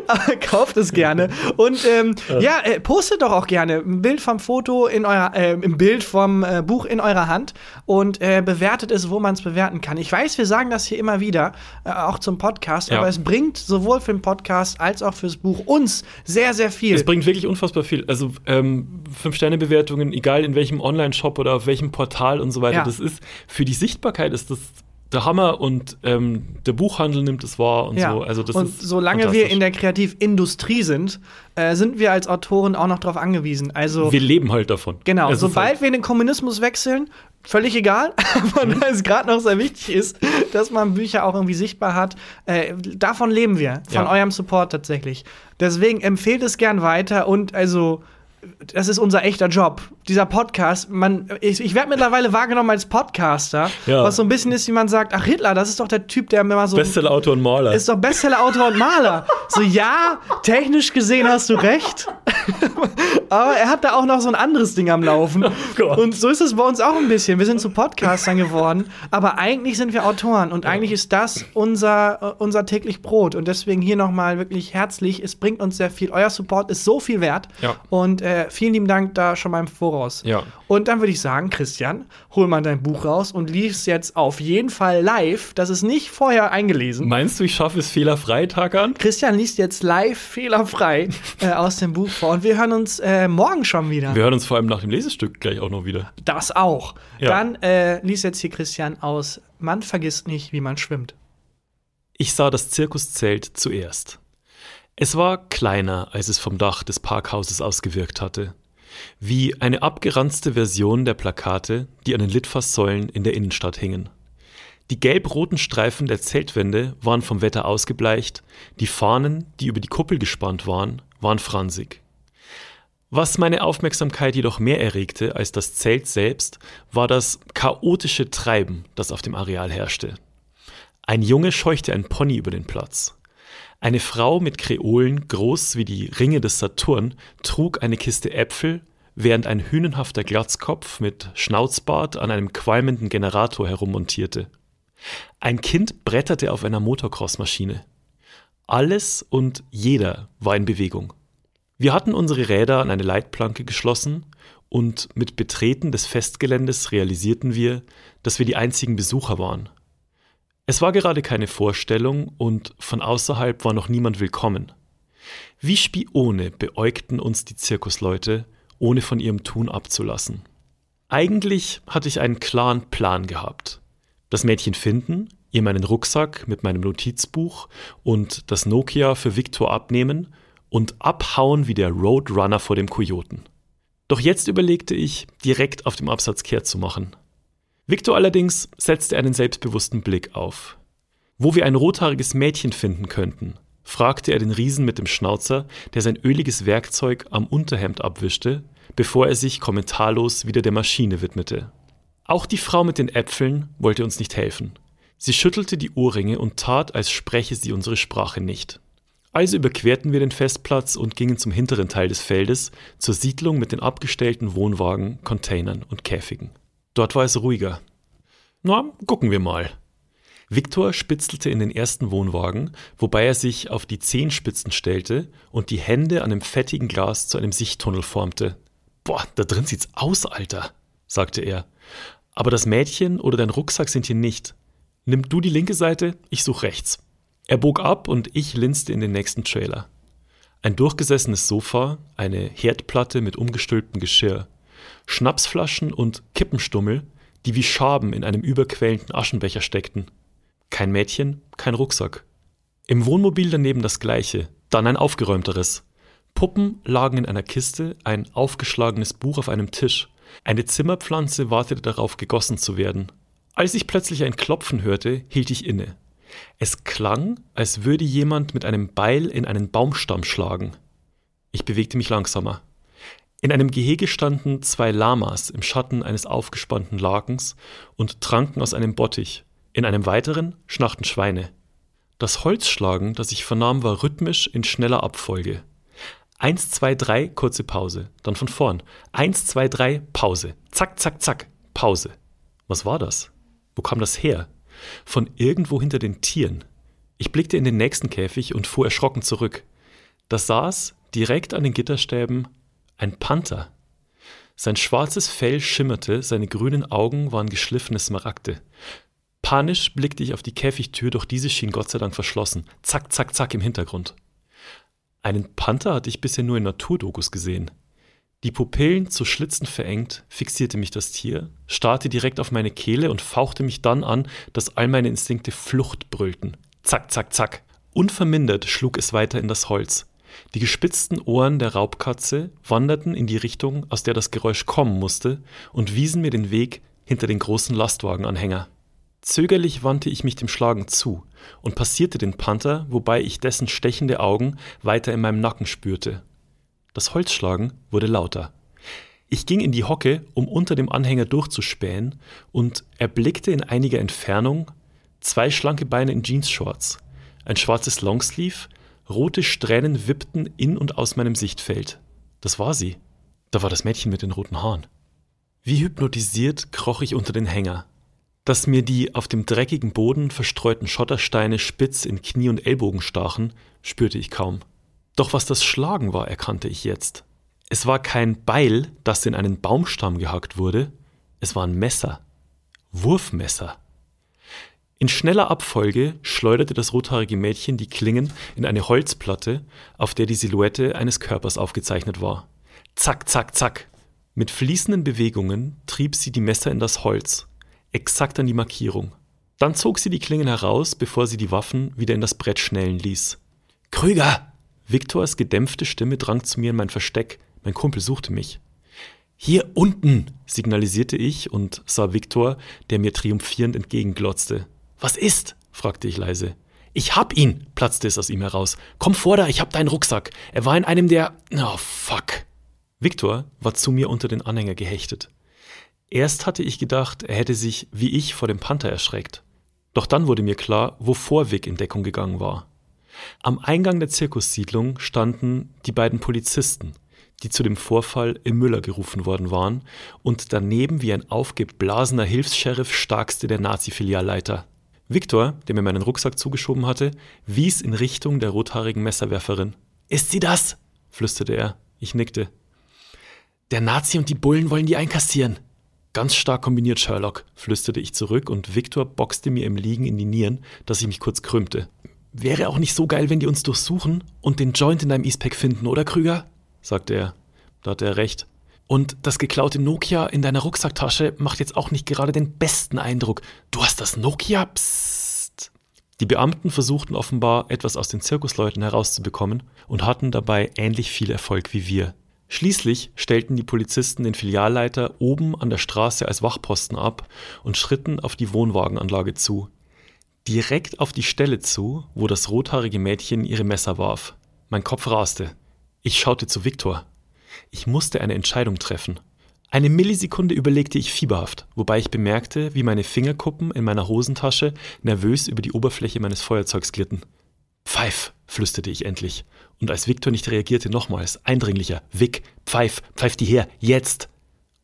Aber kauft es gerne. Und ähm, ja, äh, postet doch auch gerne ein Bild vom Foto in eurer, äh, ein Bild vom äh, Buch in eurer Hand und äh, bewertet es, wo man es bewerten kann. Ich weiß, wir sagen das hier immer wieder, äh, auch zum Podcast, Ja. aber es bringt sowohl für den Podcast als auch fürs Buch uns sehr, sehr viel. Es bringt wirklich unfassbar viel. Also ähm, Fünf-Sterne-Bewertungen, egal in welchem Online-Shop oder auf welchem Portal und so weiter, Ja. das ist für die Sichtbarkeit ist das der Hammer und ähm, der Buchhandel nimmt es wahr und Ja. so. Also das und ist solange wir in der Kreativindustrie sind, äh, sind wir als Autoren auch noch darauf angewiesen. Also wir leben halt davon. Genau, Es ist sobald halt, wir in den Kommunismus wechseln, völlig egal, aber Mhm. da es gerade noch sehr wichtig ist, dass man Bücher auch irgendwie sichtbar hat. Äh, davon leben wir, von Ja. eurem Support tatsächlich. Deswegen empfehlt es gern weiter und also das ist unser echter Job. Dieser Podcast, man, ich, ich werde mittlerweile wahrgenommen als Podcaster, Ja. was so ein bisschen ist, wie man sagt, ach Hitler, das ist doch der Typ, der immer so Bestsellerautor und Maler. ist doch Bestseller-Autor und Maler. So, ja, technisch gesehen hast du recht. Aber er hat da auch noch so ein anderes Ding am Laufen. Oh und so ist es bei uns auch ein bisschen. Wir sind zu Podcastern geworden, aber eigentlich sind wir Autoren und eigentlich ist das unser, äh, unser täglich Brot. Und deswegen hier nochmal wirklich herzlich. Es bringt uns sehr viel. Euer Support ist so viel wert. Ja. Und äh, vielen lieben Dank da schon mal im Voraus. Ja. Und dann würde ich sagen, Christian, hol mal dein Buch raus und lies jetzt auf jeden Fall live. Das ist nicht vorher eingelesen. Meinst du, ich schaffe es fehlerfrei, Tag an? Christian liest jetzt live fehlerfrei äh, aus dem Buch vor und wir hören uns äh, morgen schon wieder. Wir hören uns vor allem nach dem Lesestück gleich auch noch wieder. Das auch. Ja. Dann äh, liest jetzt hier Christian aus Man vergisst nicht, wie man schwimmt. Ich sah das Zirkuszelt zuerst. Es war kleiner, als es vom Dach des Parkhauses aus gewirkt hatte. Wie eine abgeranzte Version der Plakate, die an den Litfaßsäulen in der Innenstadt hingen. Die gelb-roten Streifen der Zeltwände waren vom Wetter ausgebleicht, die Fahnen, die über die Kuppel gespannt waren, waren fransig. Was meine Aufmerksamkeit jedoch mehr erregte als das Zelt selbst, war das chaotische Treiben, das auf dem Areal herrschte. Ein Junge scheuchte ein Pony über den Platz. Eine Frau mit Kreolen, groß wie die Ringe des Saturn, trug eine Kiste Äpfel, während ein hünenhafter Glatzkopf mit Schnauzbart an einem qualmenden Generator herummontierte. Ein Kind bretterte auf einer Motocross-Maschine. Alles und jeder war in Bewegung. Wir hatten unsere Räder an eine Leitplanke geschlossen und mit Betreten des Festgeländes realisierten wir, dass wir die einzigen Besucher waren. Es war gerade keine Vorstellung und von außerhalb war noch niemand willkommen. Wie Spione beäugten uns die Zirkusleute, ohne von ihrem Tun abzulassen. Eigentlich hatte ich einen klaren Plan gehabt. Das Mädchen finden, ihr meinen Rucksack mit meinem Notizbuch und das Nokia für Viktor abnehmen und abhauen wie der Roadrunner vor dem Kojoten. Doch jetzt überlegte ich, direkt auf dem Absatz kehrt zu machen. Victor allerdings setzte einen selbstbewussten Blick auf. Wo wir ein rothaariges Mädchen finden könnten, fragte er den Riesen mit dem Schnauzer, der sein öliges Werkzeug am Unterhemd abwischte, bevor er sich kommentarlos wieder der Maschine widmete. Auch die Frau mit den Äpfeln wollte uns nicht helfen. Sie schüttelte die Ohrringe und tat, als spreche sie unsere Sprache nicht. Also überquerten wir den Festplatz und gingen zum hinteren Teil des Feldes, zur Siedlung mit den abgestellten Wohnwagen, Containern und Käfigen. Dort war es ruhiger. Na, gucken wir mal. Viktor spitzelte in den ersten Wohnwagen, wobei er sich auf die Zehenspitzen stellte und die Hände an dem fettigen Glas zu einem Sichttunnel formte. Boah, da drin sieht's aus, Alter, sagte er. Aber das Mädchen oder dein Rucksack sind hier nicht. Nimm du die linke Seite, ich such rechts. Er bog ab und ich linste in den nächsten Trailer. Ein durchgesessenes Sofa, eine Herdplatte mit umgestülptem Geschirr, Schnapsflaschen und Kippenstummel, die wie Schaben in einem überquellenden Aschenbecher steckten. Kein Mädchen, kein Rucksack. Im Wohnmobil daneben das gleiche, dann ein aufgeräumteres. Puppen lagen in einer Kiste, ein aufgeschlagenes Buch auf einem Tisch. Eine Zimmerpflanze wartete darauf, gegossen zu werden. Als ich plötzlich ein Klopfen hörte, hielt ich inne. Es klang, als würde jemand mit einem Beil in einen Baumstamm schlagen. Ich bewegte mich langsamer. In einem Gehege standen zwei Lamas im Schatten eines aufgespannten Lakens und tranken aus einem Bottich. In einem weiteren schnarchten Schweine. Das Holzschlagen, das ich vernahm, war rhythmisch in schneller Abfolge. Eins, zwei, drei, kurze Pause. Dann von vorn. Eins, zwei, drei, Pause. Zack, zack, zack, Pause. Was war das? Wo kam das her? Von irgendwo hinter den Tieren. Ich blickte in den nächsten Käfig und fuhr erschrocken zurück. Da saß, direkt an den Gitterstäben, ein Panther. Sein schwarzes Fell schimmerte, seine grünen Augen waren geschliffene Smaragde. Panisch blickte ich auf die Käfigtür, doch diese schien Gott sei Dank verschlossen. Zack, zack, zack im Hintergrund. Einen Panther hatte ich bisher nur in Naturdokus gesehen. Die Pupillen zu Schlitzen verengt, fixierte mich das Tier, starrte direkt auf meine Kehle und fauchte mich dann an, dass all meine Instinkte Flucht brüllten. Zack, zack, zack. Unvermindert schlug es weiter in das Holz. Die gespitzten Ohren der Raubkatze wanderten in die Richtung, aus der das Geräusch kommen musste, und wiesen mir den Weg hinter den großen Lastwagenanhänger. Zögerlich wandte ich mich dem Schlagen zu und passierte den Panther, wobei ich dessen stechende Augen weiter in meinem Nacken spürte. Das Holzschlagen wurde lauter. Ich ging in die Hocke, um unter dem Anhänger durchzuspähen, und erblickte in einiger Entfernung zwei schlanke Beine in Jeansshorts, ein schwarzes Longsleeve, rote Strähnen wippten in und aus meinem Sichtfeld. Das war sie. Da war das Mädchen mit den roten Haaren. Wie hypnotisiert kroch ich unter den Hänger. Dass mir die auf dem dreckigen Boden verstreuten Schottersteine spitz in Knie und Ellbogen stachen, spürte ich kaum. Doch was das Schlagen war, erkannte ich jetzt. Es war kein Beil, das in einen Baumstamm gehackt wurde, es war ein Messer. Wurfmesser. In schneller Abfolge schleuderte das rothaarige Mädchen die Klingen in eine Holzplatte, auf der die Silhouette eines Körpers aufgezeichnet war. Zack, zack, zack. Mit fließenden Bewegungen trieb sie die Messer in das Holz, exakt an die Markierung. Dann zog sie die Klingen heraus, bevor sie die Waffen wieder in das Brett schnellen ließ. Krüger! Viktors gedämpfte Stimme drang zu mir in mein Versteck, mein Kumpel suchte mich. Hier unten, signalisierte ich und sah Viktor, der mir triumphierend entgegenglotzte. Was ist? fragte ich leise. Ich hab ihn, platzte es aus ihm heraus. Komm vor da, ich hab deinen Rucksack. Er war in einem der. Oh, fuck. Viktor war zu mir unter den Anhänger gehechtet. Erst hatte ich gedacht, er hätte sich wie ich vor dem Panther erschreckt. Doch dann wurde mir klar, wovor Vic in Deckung gegangen war. Am Eingang der Zirkussiedlung standen die beiden Polizisten, die zu dem Vorfall im Müller gerufen worden waren, und daneben wie ein aufgeblasener Hilfs-Sheriff starkste der Nazi-Filialleiter. Viktor, der mir meinen Rucksack zugeschoben hatte, wies in Richtung der rothaarigen Messerwerferin. Ist sie das? flüsterte er. Ich nickte. Der Nazi und die Bullen wollen die einkassieren. Ganz stark kombiniert, Sherlock, flüsterte ich zurück und Viktor boxte mir im Liegen in die Nieren, dass ich mich kurz krümmte. Wäre auch nicht so geil, wenn die uns durchsuchen und den Joint in deinem Eastpack finden, oder Krüger? sagte er. Da hatte er recht. Und das geklaute Nokia in deiner Rucksacktasche macht jetzt auch nicht gerade den besten Eindruck. Du hast das Nokia? Psst. Die Beamten versuchten offenbar, etwas aus den Zirkusleuten herauszubekommen und hatten dabei ähnlich viel Erfolg wie wir. Schließlich stellten die Polizisten den Filialleiter oben an der Straße als Wachposten ab und schritten auf die Wohnwagenanlage zu. Direkt auf die Stelle zu, wo das rothaarige Mädchen ihre Messer warf. Mein Kopf raste. Ich schaute zu Viktor. Ich musste eine Entscheidung treffen. Eine Millisekunde überlegte ich fieberhaft, wobei ich bemerkte, wie meine Fingerkuppen in meiner Hosentasche nervös über die Oberfläche meines Feuerzeugs glitten. Pfeif, flüsterte ich endlich. Und als Viktor nicht reagierte, nochmals, eindringlicher. Vic, pfeif, pfeif die her, jetzt!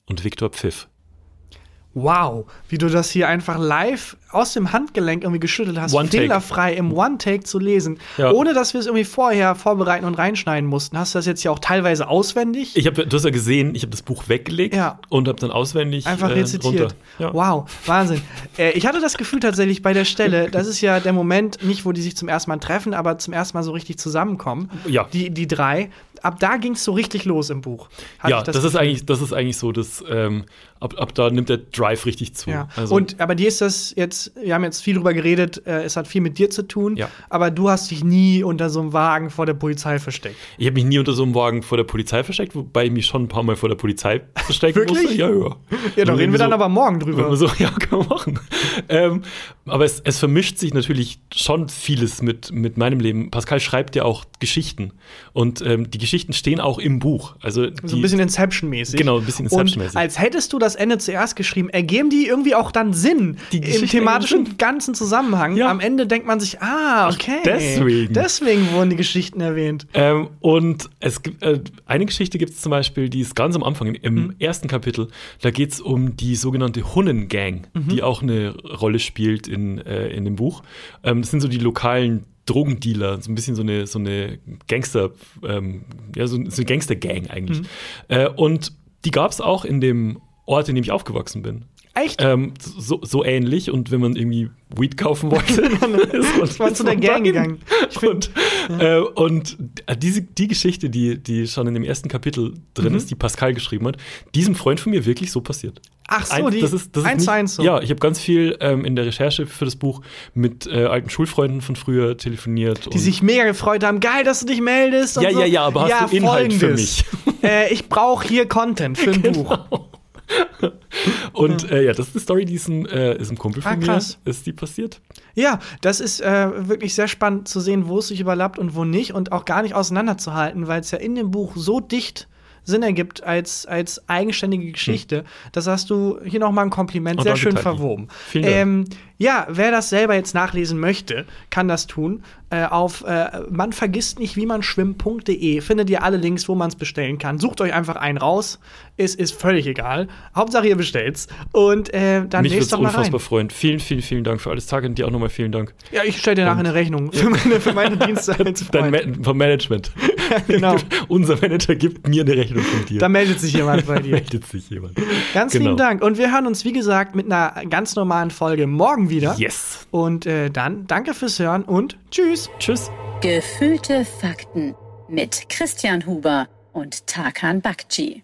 Und Viktor pfiff. Wow, wie du das hier einfach live aus dem Handgelenk irgendwie geschüttelt hast, One Take. fehlerfrei im One-Take zu lesen, Ja. ohne dass wir es irgendwie vorher vorbereiten und reinschneiden mussten. Hast du das jetzt ja auch teilweise auswendig? Ich habe, du hast ja gesehen, ich habe das Buch weggelegt Ja. und habe dann auswendig Einfach äh, rezitiert. Ja. Wow, Wahnsinn. äh, ich hatte das Gefühl tatsächlich bei der Stelle, das ist ja der Moment, nicht wo die sich zum ersten Mal treffen, aber zum ersten Mal so richtig zusammenkommen. Ja. Die, die drei. Ab da ging es so richtig los im Buch. Ja, ich das, ist eigentlich, das ist eigentlich so, dass ähm, ab, ab da nimmt der Drive richtig zu. Ja. Also, und aber dir ist das jetzt, wir haben jetzt viel drüber geredet, äh, es hat viel mit dir zu tun, Ja. aber du hast dich nie unter so einem Wagen vor der Polizei versteckt. ich habe mich nie unter so einem Wagen vor der Polizei versteckt, wobei ich mich schon ein paar Mal vor der Polizei verstecken Wirklich? musste. Ja, ja. Ja, da reden wir irgendwie dann so, aber morgen drüber. So, ja, kann man machen. ähm, aber es, es vermischt sich natürlich schon vieles mit, mit meinem Leben. Pascal schreibt ja auch Geschichten. Und ähm, die Geschichten stehen auch im Buch. Also So ein bisschen Inception-mäßig. Genau, ein bisschen Inception-mäßig. Als hättest du das Ende zuerst geschrieben, ergeben die irgendwie auch dann Sinn Die im Geschichten thematischen Sinn. ganzen Zusammenhang. Ja. Am Ende denkt man sich, ah, okay. deswegen. Deswegen wurden die Geschichten erwähnt. Ähm, und es gibt äh, eine Geschichte gibt es zum Beispiel, die ist ganz am Anfang, im, im Mhm. ersten Kapitel. Da geht es um die sogenannte Hunnen-Gang, Mhm. die auch eine Rolle spielt in, äh, in dem Buch. Ähm, das sind so die lokalen Drogendealer, so ein bisschen so eine, so eine Gangster, ähm, ja, so, so eine Gangster-Gang eigentlich. Mhm. Äh, und die gab es auch in dem Ort, in dem ich aufgewachsen bin. Echt? Ähm, so, so ähnlich und wenn man irgendwie Weed kaufen wollte, ist man zu der Gang gegangen. Und, äh, und diese, die Geschichte, die, die schon in dem ersten Kapitel drin Mhm. ist, die Pascal geschrieben hat, diesem Freund von mir wirklich so passiert. Ach so, Ein- die das ist, das ist eins nicht, zu eins so. Ja, ich habe ganz viel ähm, in der Recherche für das Buch mit äh, alten Schulfreunden von früher telefoniert. Die sich mega gefreut haben, geil, dass du dich meldest. Ja, so. ja, ja, aber hast du Inhalt für folgendes. äh, ich brauche hier Content für ein Genau. Buch. Und äh, ja, das ist eine Story, die ist ein, äh, ist ein Kumpel von Ah, mir, ist die passiert. Ja, das ist äh, wirklich sehr spannend zu sehen, wo es sich überlappt und wo nicht und auch gar nicht auseinanderzuhalten, weil es ja in dem Buch so dicht Sinn ergibt als, als eigenständige Geschichte. Das hast du hier nochmal ein Kompliment, Oh, sehr danke, schön Taki. verwoben. Vielen Dank. Ähm, ja, wer das selber jetzt nachlesen möchte, kann das tun. Äh, auf äh, man vergisst nicht, wie man schwimmt.de findet ihr alle Links, wo man es bestellen kann. Sucht euch einfach einen raus. Es ist völlig egal. Hauptsache ihr bestellt's. Und äh, dann Mich lest es doch mal rein. unfassbar freuen. Vielen, vielen, vielen Dank für alles. Tag und dir auch nochmal vielen Dank. Ja, ich stelle dir nachher eine Rechnung für meine, für meine Dienste als Dein. Ma vom Management. genau. Unser Manager gibt mir eine Rechnung von dir. Da meldet sich jemand bei dir. meldet sich jemand. Ganz Genau. lieben Dank. Und wir hören uns, wie gesagt, mit einer ganz normalen Folge morgen wieder. Yes. Und äh, dann danke fürs Hören und tschüss. Tschüss. Gefühlte Fakten mit Christian Huber und Tarkan Bakci.